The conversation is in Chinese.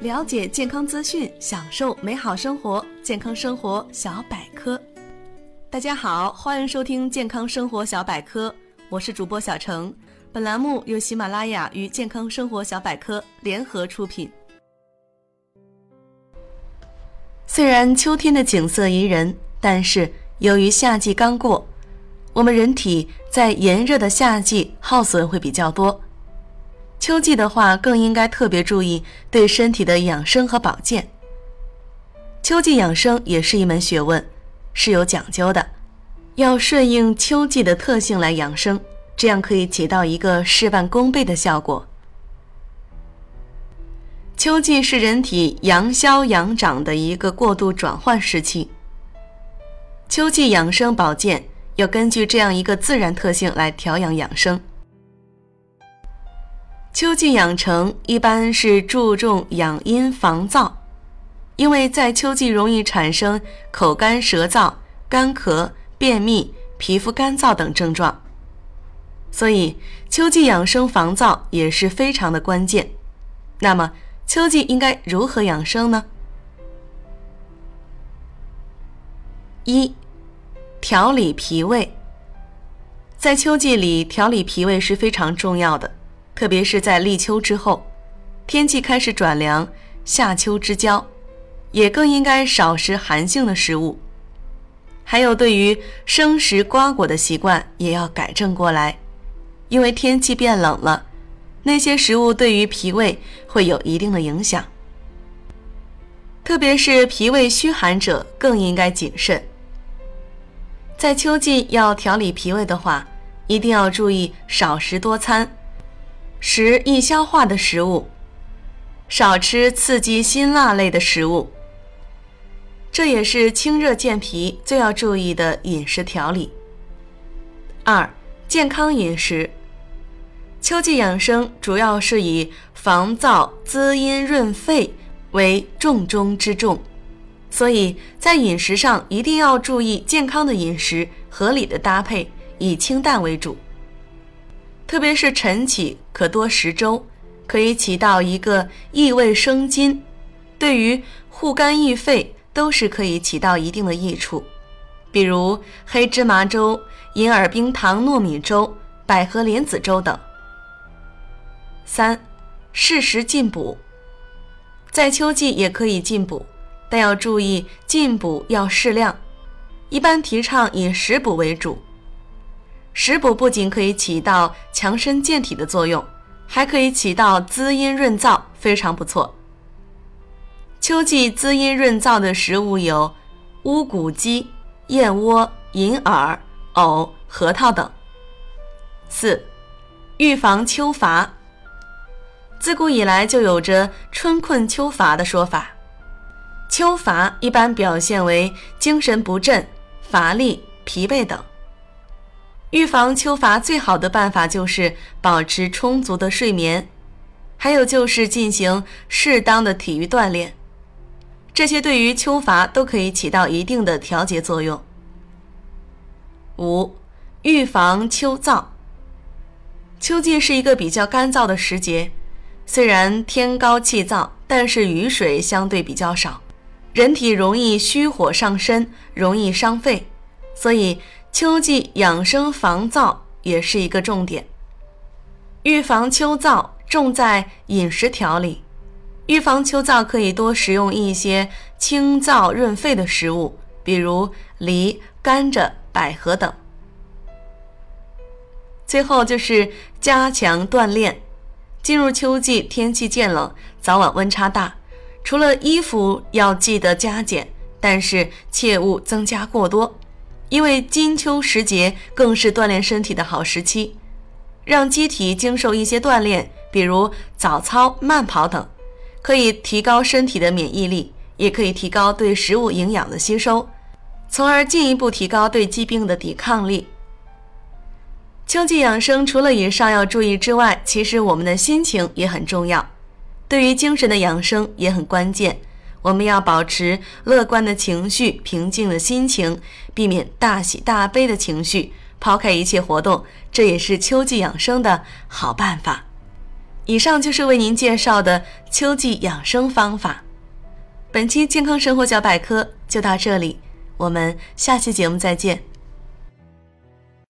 了解健康资讯，享受美好生活。健康生活小百科，大家好，欢迎收听健康生活小百科，我是主播小程。本栏目由喜马拉雅与健康生活小百科联合出品。虽然秋天的景色宜人，但是由于夏季刚过，我们人体在炎热的夏季耗损会比较多。秋季的话，更应该特别注意对身体的养生和保健。秋季养生也是一门学问，是有讲究的，要顺应秋季的特性来养生，这样可以起到一个事半功倍的效果。秋季是人体阳消阳长的一个过渡转换时期，秋季养生保健要根据这样一个自然特性来调养养生。秋季养成一般是注重养阴防燥，因为在秋季容易产生口干舌燥、干咳、便秘、皮肤干燥等症状，所以秋季养生防燥也是非常的关键。那么秋季应该如何养生呢？一、调理脾胃，在秋季里调理脾胃是非常重要的。特别是在立秋之后，天气开始转凉，夏秋之交，也更应该少食寒性的食物。还有对于生食瓜果的习惯也要改正过来，因为天气变冷了，那些食物对于脾胃会有一定的影响。特别是脾胃虚寒者更应该谨慎。在秋季要调理脾胃的话，一定要注意少食多餐。食易消化的食物，少吃刺激辛辣类的食物。这也是清热健脾最要注意的饮食调理。二、健康饮食。秋季养生主要是以防燥、滋阴、润肺为重中之重，所以在饮食上一定要注意健康的饮食，合理的搭配，以清淡为主。特别是晨起可多食粥，可以起到一个益胃生津，对于护肝益肺都是可以起到一定的益处。比如黑芝麻粥、银耳冰糖糯米粥、百合莲子粥等。三，适时进补，在秋季也可以进补，但要注意进补要适量，一般提倡以食补为主。食补不仅可以起到强身健体的作用，还可以起到滋阴润燥，非常不错。秋季滋阴润燥的食物有乌骨鸡、燕窝、银耳、藕、核桃等。四、预防秋乏。自古以来就有着春困秋乏的说法，秋乏一般表现为精神不振、乏力、疲惫等。预防秋乏最好的办法就是保持充足的睡眠，还有就是进行适当的体育锻炼，这些对于秋乏都可以起到一定的调节作用。五、预防秋燥。秋季是一个比较干燥的时节，虽然天高气燥，但是雨水相对比较少，人体容易虚火上身，容易伤肺，所以。秋季养生防燥也是一个重点，预防秋燥重在饮食调理。预防秋燥可以多食用一些清燥润肺的食物，比如梨、甘蔗、百合等。最后就是加强锻炼。进入秋季，天气渐冷，早晚温差大，除了衣服要记得加减，但是切勿增加过多。因为金秋时节更是锻炼身体的好时期，让机体经受一些锻炼，比如早操、慢跑等，可以提高身体的免疫力，也可以提高对食物营养的吸收，从而进一步提高对疾病的抵抗力。秋季养生除了以上要注意之外，其实我们的心情也很重要，对于精神的养生也很关键。我们要保持乐观的情绪、平静的心情，避免大喜大悲的情绪，抛开一切活动，这也是秋季养生的好办法。以上就是为您介绍的秋季养生方法。本期健康生活小百科就到这里，我们下期节目再见。